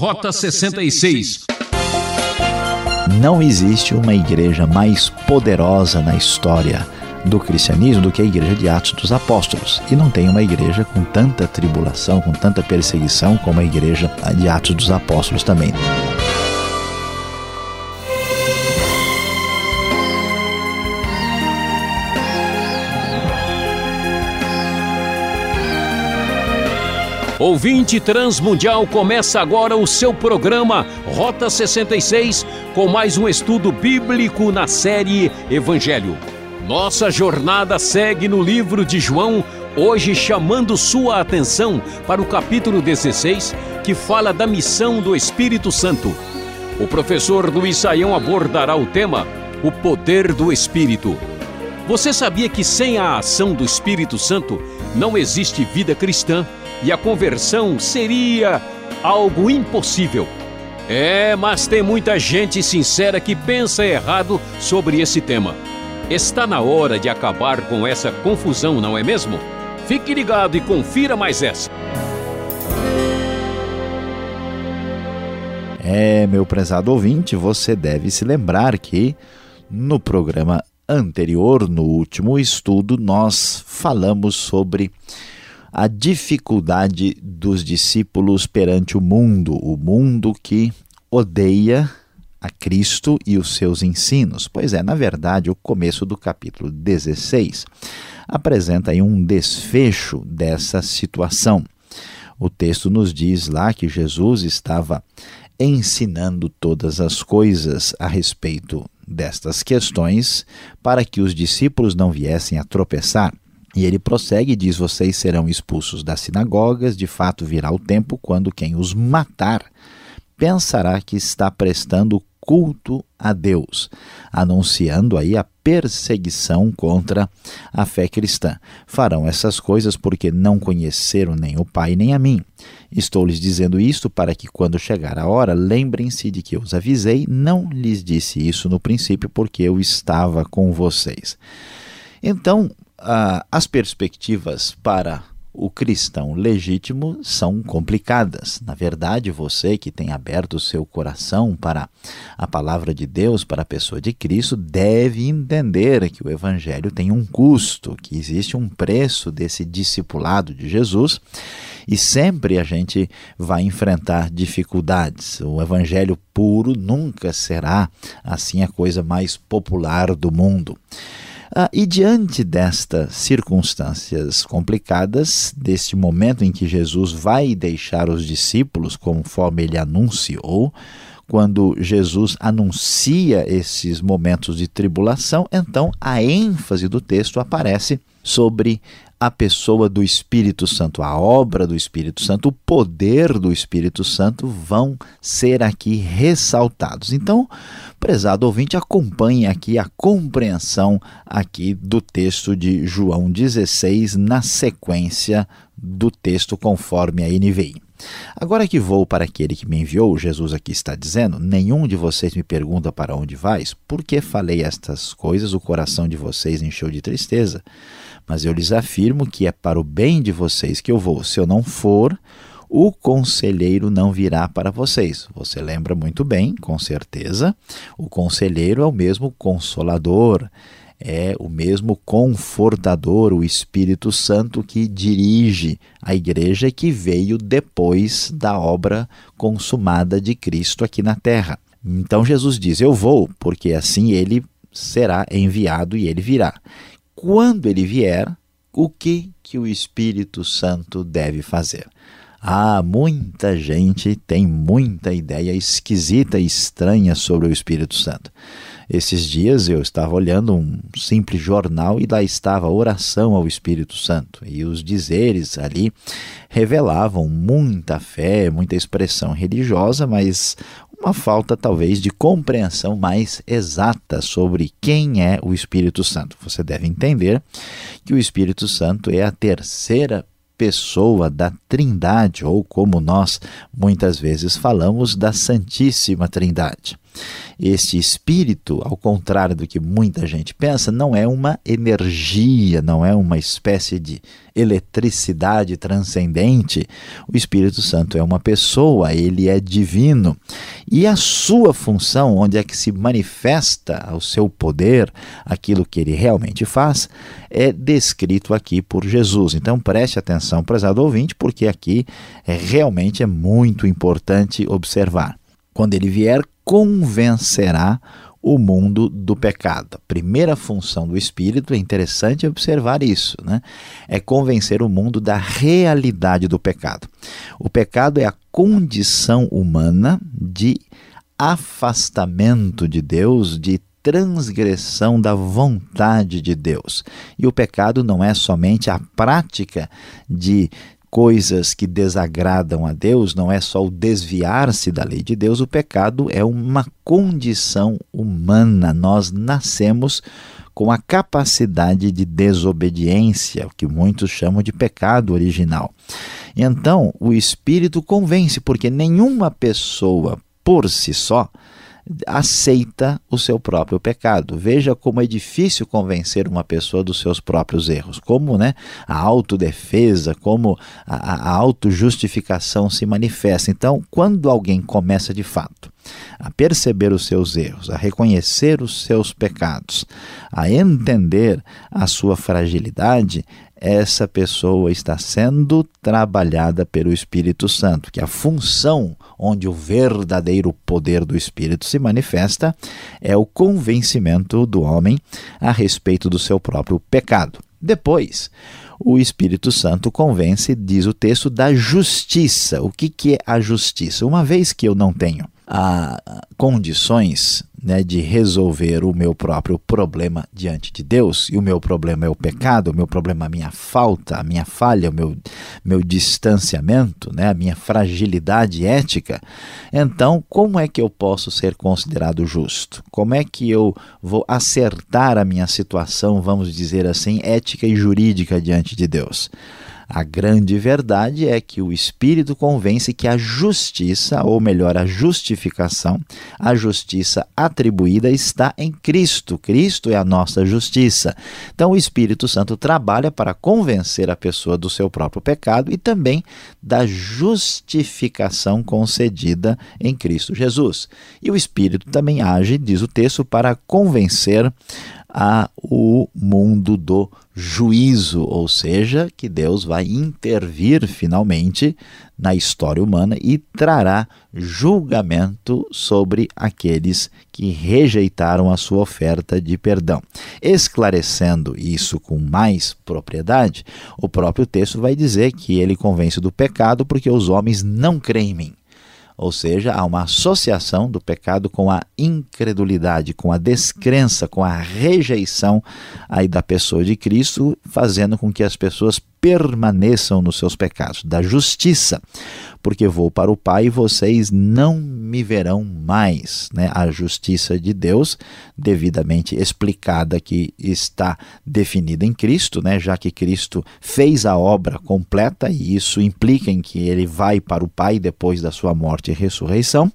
Rota 66. Não existe uma igreja mais poderosa na história do cristianismo do que a igreja de Atos dos Apóstolos. E não tem uma igreja com tanta tribulação, com tanta perseguição como a igreja de Atos dos Apóstolos também. Ouvinte Transmundial começa agora o seu programa Rota 66 com mais um estudo bíblico na série Evangelho. Nossa jornada segue no livro de João, hoje chamando sua atenção para o capítulo 16, que fala da missão do Espírito Santo. O professor Luiz Saião abordará o tema O Poder do Espírito. Você sabia que sem a ação do Espírito Santo não existe vida cristã? e a conversão seria algo impossível. É, mas tem muita gente sincera que pensa errado sobre esse tema. Está na hora de acabar com essa confusão, não é mesmo? Fique ligado e confira mais essa. É, meu prezado ouvinte, você deve se lembrar que no programa anterior, no último estudo, nós falamos sobre a dificuldade dos discípulos perante o mundo, o mundo que odeia a Cristo e os seus ensinos. Pois é, na verdade, o começo do capítulo 16 apresenta aí um desfecho dessa situação. O texto nos diz lá que Jesus estava ensinando todas as coisas a respeito destas questões para que os discípulos não viessem a tropeçar. E ele prossegue e diz: Vocês serão expulsos das sinagogas, de fato virá o tempo quando quem os matar pensará que está prestando culto a Deus, anunciando aí a perseguição contra a fé cristã. Farão essas coisas porque não conheceram nem o Pai nem a mim. Estou lhes dizendo isto para que, quando chegar a hora, lembrem-se de que eu os avisei. Não lhes disse isso no princípio, porque eu estava com vocês. Então, ah, as perspectivas para o cristão legítimo são complicadas. Na verdade, você que tem aberto o seu coração para a palavra de Deus, para a pessoa de Cristo, deve entender que o evangelho tem um custo, que existe um preço desse discipulado de Jesus e sempre a gente vai enfrentar dificuldades. O evangelho puro nunca será assim a coisa mais popular do mundo. Ah, e diante destas circunstâncias complicadas, deste momento em que Jesus vai deixar os discípulos, conforme ele anunciou, quando Jesus anuncia esses momentos de tribulação, então a ênfase do texto aparece sobre a pessoa do Espírito Santo, a obra do Espírito Santo, o poder do Espírito Santo vão ser aqui ressaltados. Então, prezado ouvinte, acompanhe aqui a compreensão aqui do texto de João 16 na sequência do texto conforme a NVI. Agora que vou para aquele que me enviou, Jesus aqui está dizendo: Nenhum de vocês me pergunta para onde vais, porque falei estas coisas, o coração de vocês encheu de tristeza. Mas eu lhes afirmo que é para o bem de vocês que eu vou. Se eu não for, o conselheiro não virá para vocês. Você lembra muito bem, com certeza. O conselheiro é o mesmo consolador, é o mesmo confortador, o Espírito Santo que dirige a igreja que veio depois da obra consumada de Cristo aqui na terra. Então Jesus diz: Eu vou, porque assim ele será enviado e ele virá quando ele vier, o que que o Espírito Santo deve fazer? Ah, muita gente tem muita ideia esquisita e estranha sobre o Espírito Santo. Esses dias eu estava olhando um simples jornal e lá estava a oração ao Espírito Santo. E os dizeres ali revelavam muita fé, muita expressão religiosa, mas uma falta talvez de compreensão mais exata sobre quem é o Espírito Santo. Você deve entender que o Espírito Santo é a terceira pessoa da Trindade, ou como nós muitas vezes falamos, da Santíssima Trindade. Este espírito, ao contrário do que muita gente pensa, não é uma energia, não é uma espécie de eletricidade transcendente. O Espírito Santo é uma pessoa, ele é divino. E a sua função, onde é que se manifesta o seu poder, aquilo que ele realmente faz, é descrito aqui por Jesus. Então preste atenção, prezado ouvinte, porque aqui é, realmente é muito importante observar. Quando ele vier, convencerá o mundo do pecado. A primeira função do Espírito, é interessante observar isso, né? é convencer o mundo da realidade do pecado. O pecado é a condição humana de afastamento de Deus, de transgressão da vontade de Deus. E o pecado não é somente a prática de coisas que desagradam a Deus, não é só o desviar-se da lei de Deus, o pecado é uma condição humana. Nós nascemos com a capacidade de desobediência, o que muitos chamam de pecado original. Então, o Espírito convence, porque nenhuma pessoa por si só aceita o seu próprio pecado. Veja como é difícil convencer uma pessoa dos seus próprios erros, como né, a autodefesa, como a, a autojustificação se manifesta. Então, quando alguém começa de fato a perceber os seus erros, a reconhecer os seus pecados, a entender a sua fragilidade, essa pessoa está sendo trabalhada pelo Espírito Santo, que a função onde o verdadeiro poder do Espírito se manifesta é o convencimento do homem a respeito do seu próprio pecado. Depois, o Espírito Santo convence, diz o texto, da justiça. O que, que é a justiça? Uma vez que eu não tenho a condições né, de resolver o meu próprio problema diante de Deus, e o meu problema é o pecado, o meu problema é a minha falta, a minha falha, o meu, meu distanciamento, né, a minha fragilidade ética, então como é que eu posso ser considerado justo? Como é que eu vou acertar a minha situação, vamos dizer assim, ética e jurídica diante de Deus? A grande verdade é que o Espírito convence que a justiça, ou melhor, a justificação, a justiça atribuída está em Cristo. Cristo é a nossa justiça. Então, o Espírito Santo trabalha para convencer a pessoa do seu próprio pecado e também da justificação concedida em Cristo Jesus. E o Espírito também age, diz o texto, para convencer a o mundo do juízo, ou seja, que Deus vai intervir finalmente na história humana e trará julgamento sobre aqueles que rejeitaram a sua oferta de perdão. Esclarecendo isso com mais propriedade, o próprio texto vai dizer que ele convence do pecado porque os homens não creem em mim. Ou seja, há uma associação do pecado com a incredulidade, com a descrença, com a rejeição aí da pessoa de Cristo, fazendo com que as pessoas permaneçam nos seus pecados, da justiça, porque vou para o Pai e vocês não me verão mais. Né? A justiça de Deus, devidamente explicada, que está definida em Cristo, né? já que Cristo fez a obra completa, e isso implica em que ele vai para o Pai depois da sua morte e ressurreição,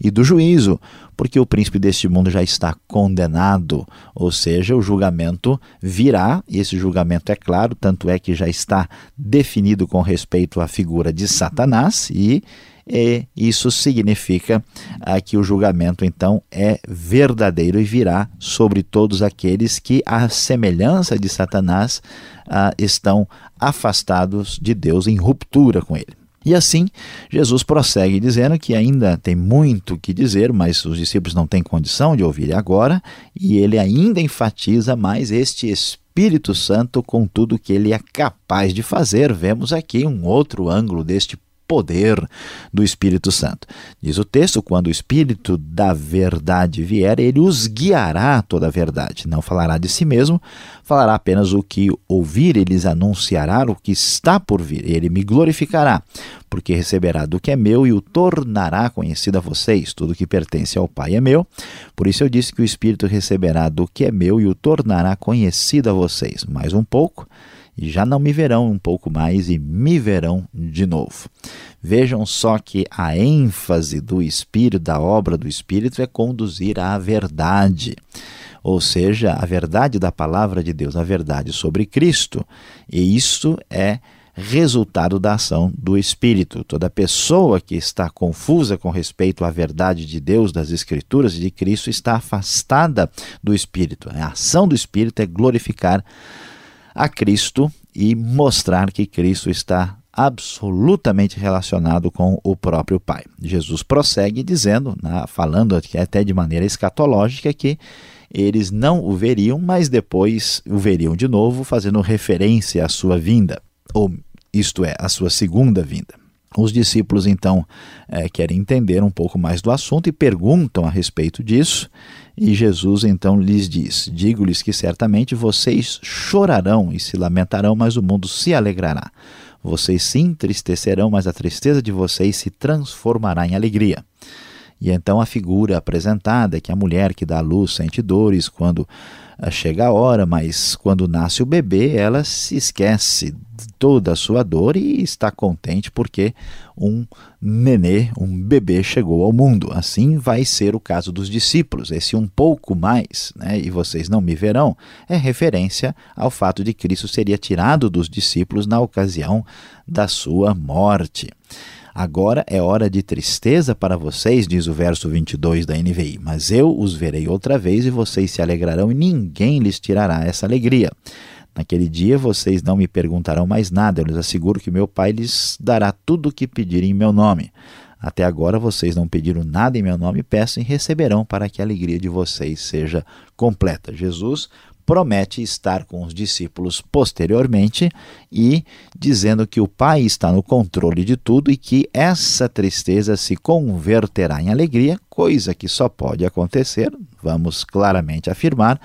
e do juízo porque o príncipe deste mundo já está condenado, ou seja, o julgamento virá, e esse julgamento é claro, tanto é que já está definido com respeito à figura de Satanás, e, e isso significa ah, que o julgamento então é verdadeiro e virá sobre todos aqueles que, à semelhança de Satanás, ah, estão afastados de Deus, em ruptura com ele. E assim, Jesus prossegue dizendo que ainda tem muito que dizer, mas os discípulos não têm condição de ouvir agora, e ele ainda enfatiza mais este Espírito Santo com tudo que ele é capaz de fazer. Vemos aqui um outro ângulo deste poder do Espírito Santo. Diz o texto: quando o Espírito da verdade vier, ele os guiará toda a verdade. Não falará de si mesmo, falará apenas o que ouvir, ele lhes anunciará o que está por vir. Ele me glorificará, porque receberá do que é meu e o tornará conhecido a vocês. Tudo que pertence ao Pai é meu. Por isso eu disse que o Espírito receberá do que é meu e o tornará conhecido a vocês. Mais um pouco e já não me verão um pouco mais e me verão de novo. Vejam só que a ênfase do Espírito, da obra do Espírito, é conduzir à verdade ou seja, a verdade da palavra de Deus, a verdade sobre Cristo. E isso é resultado da ação do Espírito. Toda pessoa que está confusa com respeito à verdade de Deus, das Escrituras e de Cristo, está afastada do Espírito. A ação do Espírito é glorificar a Cristo e mostrar que Cristo está absolutamente relacionado com o próprio Pai. Jesus prossegue dizendo, falando até de maneira escatológica, que eles não o veriam, mas depois o veriam de novo, fazendo referência à sua vinda, ou isto é, à sua segunda vinda. Os discípulos então é, querem entender um pouco mais do assunto e perguntam a respeito disso, e Jesus então lhes diz: Digo-lhes que certamente vocês chorarão e se lamentarão, mas o mundo se alegrará. Vocês se entristecerão, mas a tristeza de vocês se transformará em alegria. E então a figura apresentada é que a mulher que dá à luz sente dores quando chega a hora, mas quando nasce o bebê, ela se esquece de toda a sua dor e está contente porque um nenê, um bebê chegou ao mundo. Assim vai ser o caso dos discípulos. Esse um pouco mais, né, e vocês não me verão, é referência ao fato de Cristo seria tirado dos discípulos na ocasião da sua morte. Agora é hora de tristeza para vocês, diz o verso 22 da NVI, mas eu os verei outra vez e vocês se alegrarão e ninguém lhes tirará essa alegria. Naquele dia vocês não me perguntarão mais nada, eu lhes asseguro que meu Pai lhes dará tudo o que pedirem em meu nome. Até agora vocês não pediram nada em meu nome, peçam e receberão para que a alegria de vocês seja completa. Jesus promete estar com os discípulos posteriormente e dizendo que o Pai está no controle de tudo e que essa tristeza se converterá em alegria, coisa que só pode acontecer, vamos claramente afirmar,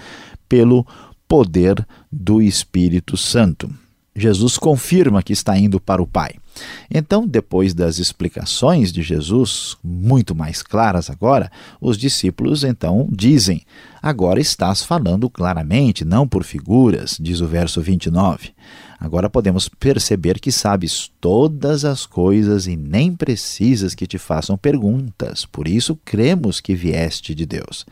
pelo poder do Espírito Santo. Jesus confirma que está indo para o Pai. Então, depois das explicações de Jesus, muito mais claras agora, os discípulos então dizem: Agora estás falando claramente, não por figuras, diz o verso 29. Agora podemos perceber que sabes todas as coisas e nem precisas que te façam perguntas, por isso cremos que vieste de Deus.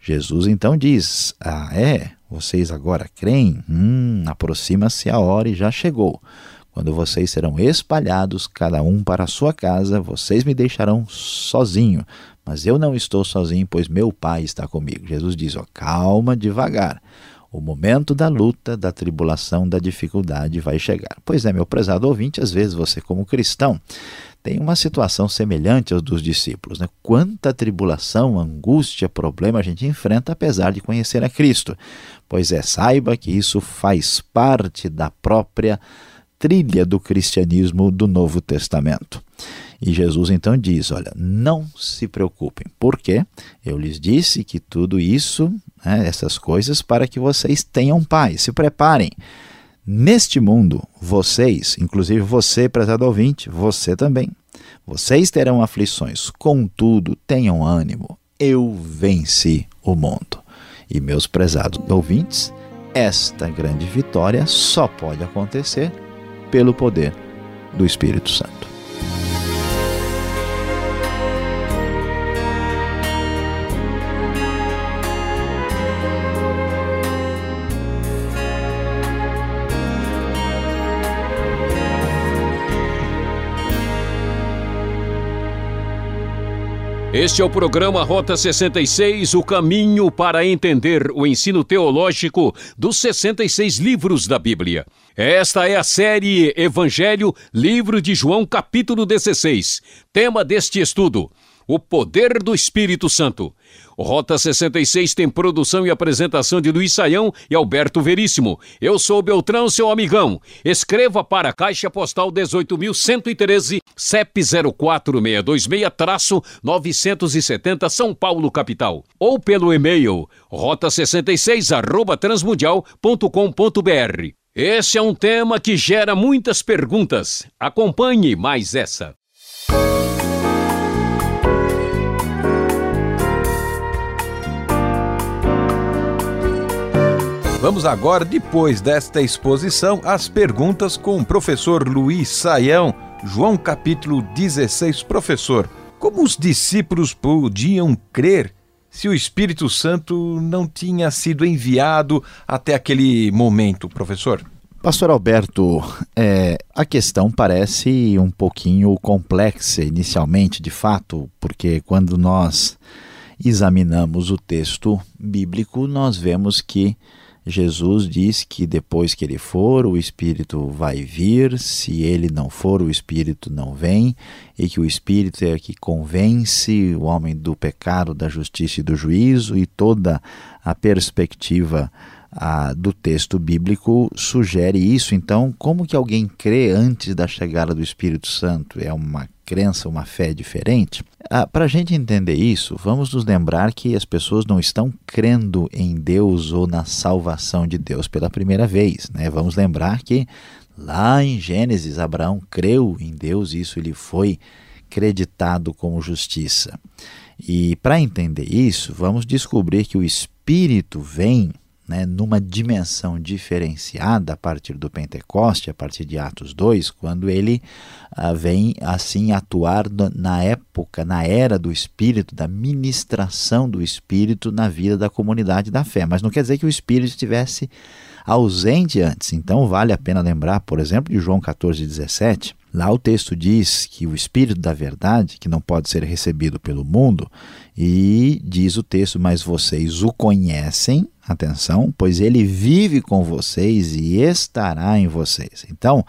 Jesus então diz: Ah, é? Vocês agora creem? Hum, aproxima-se a hora e já chegou quando vocês serão espalhados, cada um para a sua casa, vocês me deixarão sozinho, mas eu não estou sozinho, pois meu Pai está comigo. Jesus diz: ó, calma, devagar. O momento da luta, da tribulação, da dificuldade vai chegar. Pois é, meu prezado ouvinte, às vezes você, como cristão, tem uma situação semelhante aos dos discípulos. Né? Quanta tribulação, angústia, problema a gente enfrenta apesar de conhecer a Cristo. Pois é, saiba que isso faz parte da própria trilha do cristianismo do Novo Testamento. E Jesus então diz: Olha, não se preocupem, porque eu lhes disse que tudo isso, né, essas coisas, para que vocês tenham paz, se preparem. Neste mundo, vocês, inclusive você, prezado ouvinte, você também, vocês terão aflições, contudo, tenham ânimo, eu venci o mundo. E meus prezados ouvintes, esta grande vitória só pode acontecer pelo poder do Espírito Santo. Este é o programa Rota 66, o caminho para entender o ensino teológico dos 66 livros da Bíblia. Esta é a série Evangelho, livro de João, capítulo 16. Tema deste estudo: o poder do Espírito Santo. Rota 66 tem produção e apresentação de Luiz Saião e Alberto Veríssimo. Eu sou Beltrão, seu amigão. Escreva para a Caixa Postal 18.113, CEP 04626-970 São Paulo, capital. Ou pelo e-mail rota66 transmundial.com.br. Esse é um tema que gera muitas perguntas. Acompanhe mais essa. Vamos agora, depois desta exposição, às perguntas com o professor Luiz Saião, João capítulo 16. Professor, como os discípulos podiam crer se o Espírito Santo não tinha sido enviado até aquele momento, professor? Pastor Alberto, é, a questão parece um pouquinho complexa inicialmente, de fato, porque quando nós examinamos o texto bíblico, nós vemos que Jesus diz que depois que ele for, o Espírito vai vir, se ele não for, o Espírito não vem, e que o Espírito é que convence o homem do pecado, da justiça e do juízo, e toda a perspectiva a, do texto bíblico sugere isso. Então, como que alguém crê antes da chegada do Espírito Santo? É uma crença, uma fé diferente? Ah, Para a gente entender isso, vamos nos lembrar que as pessoas não estão crendo em Deus ou na salvação de Deus pela primeira vez. Né? Vamos lembrar que lá em Gênesis, Abraão creu em Deus e isso lhe foi creditado como justiça. E para entender isso, vamos descobrir que o Espírito vem né, numa dimensão diferenciada a partir do Pentecoste, a partir de Atos 2, quando ele ah, vem assim atuar na época, na era do Espírito, da ministração do Espírito na vida da comunidade da fé. Mas não quer dizer que o Espírito estivesse ausente antes. Então vale a pena lembrar, por exemplo, de João 14, 17. Lá o texto diz que o Espírito da Verdade, que não pode ser recebido pelo mundo, e diz o texto, mas vocês o conhecem, atenção, pois ele vive com vocês e estará em vocês. Então,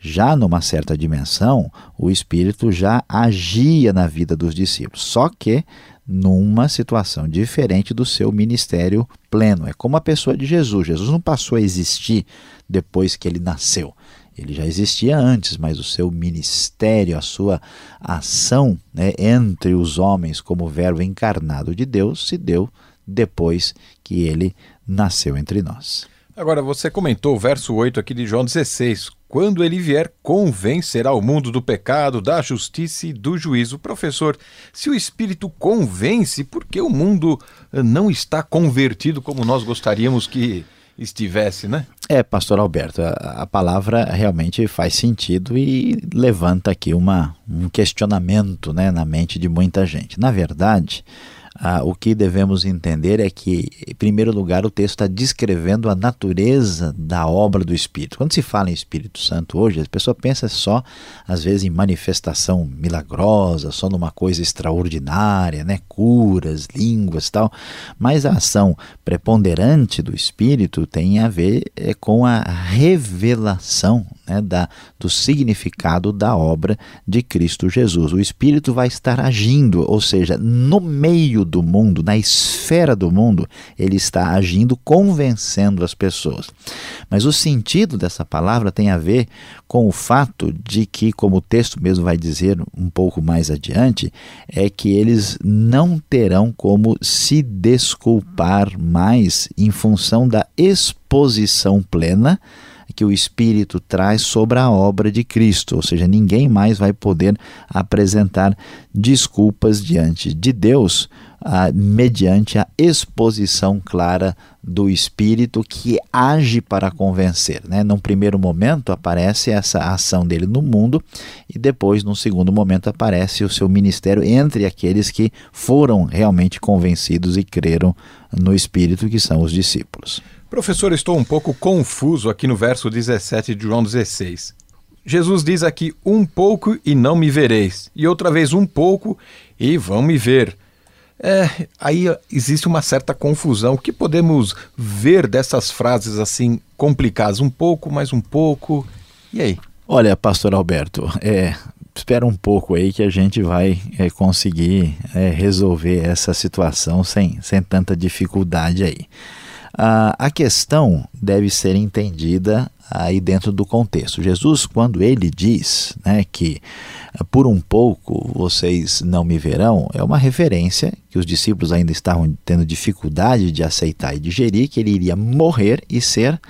já numa certa dimensão, o Espírito já agia na vida dos discípulos, só que numa situação diferente do seu ministério pleno. É como a pessoa de Jesus. Jesus não passou a existir depois que ele nasceu. Ele já existia antes, mas o seu ministério, a sua ação né, entre os homens como verbo encarnado de Deus se deu depois que ele nasceu entre nós. Agora, você comentou o verso 8 aqui de João 16. Quando ele vier, convencerá o mundo do pecado, da justiça e do juízo. Professor, se o Espírito convence, por que o mundo não está convertido como nós gostaríamos que estivesse, né? É, pastor Alberto, a, a, palavra realmente faz sentido e levanta aqui uma, um questionamento né, na mente de muita gente. Na verdade, ah, o que devemos entender é que, em primeiro lugar, o texto está descrevendo a natureza da obra do Espírito. Quando se fala em Espírito Santo hoje, a pessoa pensa só, às vezes, em manifestação milagrosa, só numa coisa extraordinária, né? curas, línguas tal. Mas a ação preponderante do Espírito tem a ver é, com a revelação né, da, do significado da obra de Cristo Jesus. O Espírito vai estar agindo, ou seja, no meio do mundo, na esfera do mundo, ele está agindo, convencendo as pessoas. Mas o sentido dessa palavra tem a ver com o fato de que, como o texto mesmo vai dizer um pouco mais adiante, é que eles não terão como se desculpar mais em função da exposição plena que o Espírito traz sobre a obra de Cristo, ou seja, ninguém mais vai poder apresentar desculpas diante de Deus ah, mediante a exposição clara do Espírito que age para convencer. Né? Num primeiro momento aparece essa ação dele no mundo e depois, num segundo momento, aparece o seu ministério entre aqueles que foram realmente convencidos e creram no Espírito, que são os discípulos. Professor, estou um pouco confuso aqui no verso 17 de João 16. Jesus diz aqui: Um pouco e não me vereis, e outra vez um pouco e vão me ver. É, aí existe uma certa confusão. O que podemos ver dessas frases assim complicadas? Um pouco, mais um pouco. E aí? Olha, pastor Alberto, é, espera um pouco aí que a gente vai é, conseguir é, resolver essa situação sem, sem tanta dificuldade aí. Ah, a questão deve ser entendida aí dentro do contexto. Jesus, quando ele diz né, que por um pouco vocês não me verão, é uma referência que os discípulos ainda estavam tendo dificuldade de aceitar e digerir, que ele iria morrer e ser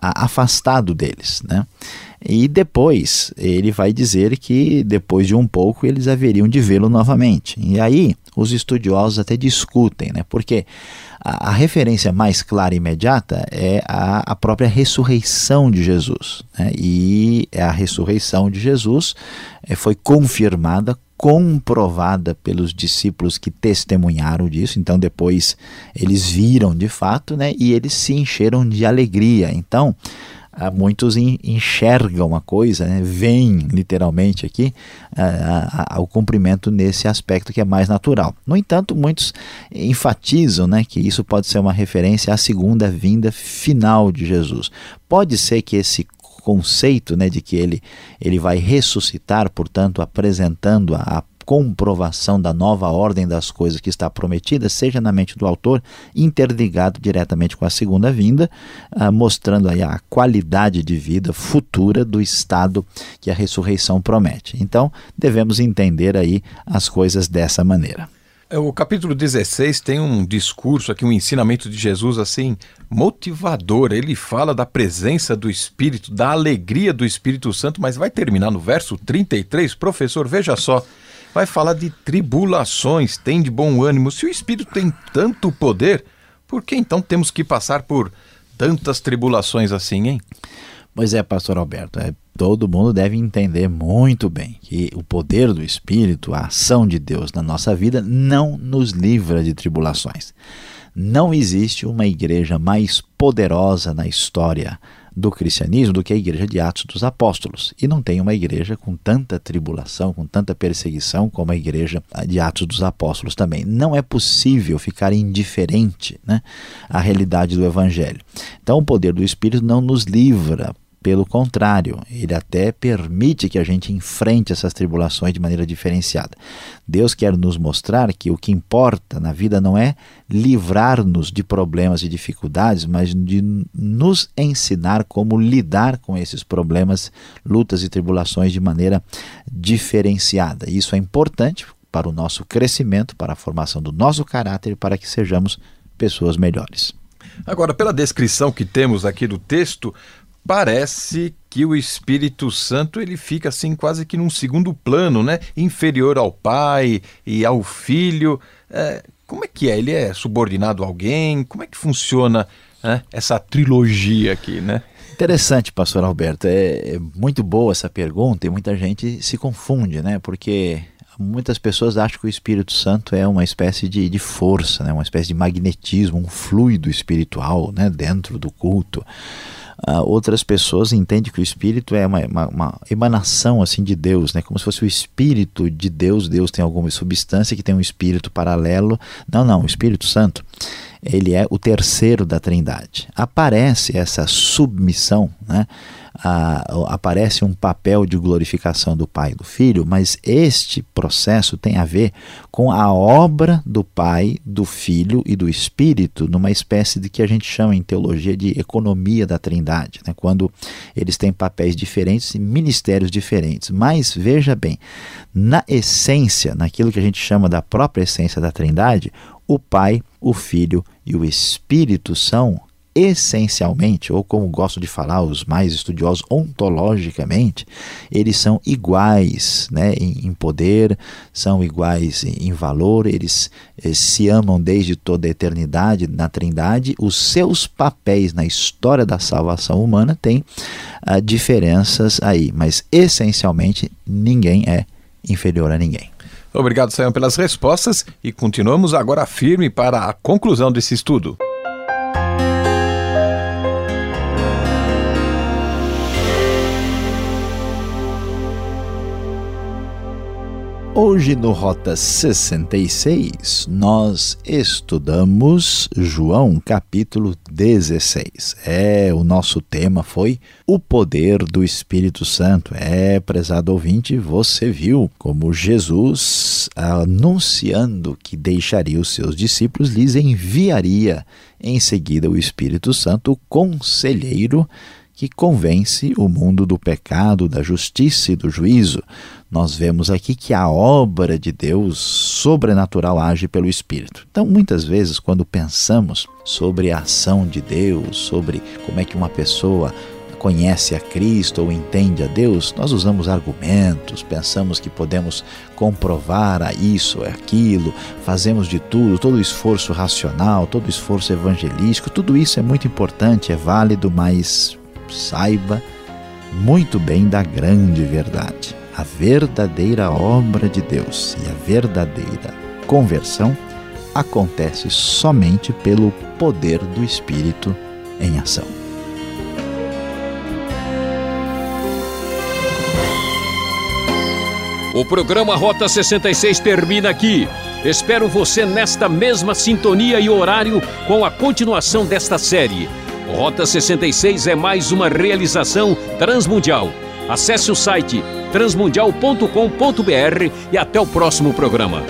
afastado deles. Né? E depois ele vai dizer que depois de um pouco eles haveriam de vê-lo novamente. E aí os estudiosos até discutem, né? Porque a, a referência mais clara e imediata é a, a própria ressurreição de Jesus. Né? E a ressurreição de Jesus é, foi confirmada comprovada pelos discípulos que testemunharam disso. Então depois eles viram de fato, né? E eles se encheram de alegria. Então muitos enxergam a coisa, né? literalmente aqui o cumprimento nesse aspecto que é mais natural. No entanto, muitos enfatizam né, que isso pode ser uma referência à segunda vinda final de Jesus. Pode ser que esse conceito né, de que ele, ele vai ressuscitar, portanto, apresentando a comprovação da nova ordem das coisas que está prometida, seja na mente do autor, interligado diretamente com a segunda vinda, ah, mostrando aí a qualidade de vida futura do estado que a ressurreição promete. Então, devemos entender aí as coisas dessa maneira. É, o capítulo 16 tem um discurso aqui, um ensinamento de Jesus assim motivador. Ele fala da presença do Espírito, da alegria do Espírito Santo, mas vai terminar no verso 33. Professor, veja só vai falar de tribulações, tem de bom ânimo. Se o Espírito tem tanto poder, por que então temos que passar por tantas tribulações assim, hein? Pois é, pastor Alberto, é, todo mundo deve entender muito bem que o poder do Espírito, a ação de Deus na nossa vida, não nos livra de tribulações. Não existe uma igreja mais poderosa na história do cristianismo do que a igreja de Atos dos Apóstolos. E não tem uma igreja com tanta tribulação, com tanta perseguição como a igreja de Atos dos Apóstolos também. Não é possível ficar indiferente né, à realidade do Evangelho. Então, o poder do Espírito não nos livra pelo contrário, ele até permite que a gente enfrente essas tribulações de maneira diferenciada. Deus quer nos mostrar que o que importa na vida não é livrar-nos de problemas e dificuldades, mas de nos ensinar como lidar com esses problemas, lutas e tribulações de maneira diferenciada. Isso é importante para o nosso crescimento, para a formação do nosso caráter, para que sejamos pessoas melhores. Agora, pela descrição que temos aqui do texto, parece que o Espírito Santo ele fica assim quase que num segundo plano, né? Inferior ao Pai e ao Filho. É, como é que é? Ele é subordinado a alguém? Como é que funciona né, essa trilogia aqui, né? Interessante, pastor Alberto. É, é muito boa essa pergunta e muita gente se confunde, né? Porque muitas pessoas acham que o Espírito Santo é uma espécie de, de força, né? uma espécie de magnetismo, um fluido espiritual né? dentro do culto uh, outras pessoas entendem que o Espírito é uma, uma, uma, emanação assim de Deus, né? como se fosse o Espírito de Deus. Deus tem alguma substância que tem um Espírito paralelo. Não, não, o Espírito Santo ele é o terceiro da Trindade. Aparece essa submissão, né? Aparece um papel de glorificação do Pai e do Filho, mas este processo tem a ver com a obra do Pai, do Filho e do Espírito, numa espécie de que a gente chama em teologia de economia da Trindade, né? quando eles têm papéis diferentes e ministérios diferentes. Mas veja bem, na essência, naquilo que a gente chama da própria essência da Trindade, o Pai, o Filho e o Espírito são essencialmente, ou como gosto de falar os mais estudiosos, ontologicamente, eles são iguais né, em, poder, são iguais em, valor, eles, eles, se amam desde toda a eternidade na Trindade. Os seus papéis na história da salvação humana têm uh, diferenças aí, mas essencialmente ninguém é inferior a ninguém. Obrigado, Sayão, pelas respostas e continuamos agora firme para a conclusão desse estudo. Hoje no Rota 66 nós estudamos João capítulo 16. É, o nosso tema foi o poder do Espírito Santo. É, prezado ouvinte, você viu como Jesus, anunciando que deixaria os seus discípulos, lhes enviaria em seguida o Espírito Santo, o conselheiro que convence o mundo do pecado, da justiça e do juízo. Nós vemos aqui que a obra de Deus sobrenatural age pelo Espírito. Então, muitas vezes, quando pensamos sobre a ação de Deus, sobre como é que uma pessoa conhece a Cristo ou entende a Deus, nós usamos argumentos, pensamos que podemos comprovar a isso, é aquilo, fazemos de tudo, todo o esforço racional, todo o esforço evangelístico, tudo isso é muito importante, é válido, mas saiba muito bem da grande verdade. A verdadeira obra de Deus e a verdadeira conversão acontece somente pelo poder do Espírito em ação. O programa Rota 66 termina aqui. Espero você nesta mesma sintonia e horário com a continuação desta série. Rota 66 é mais uma realização transmundial. Acesse o site transmundial.com.br e até o próximo programa.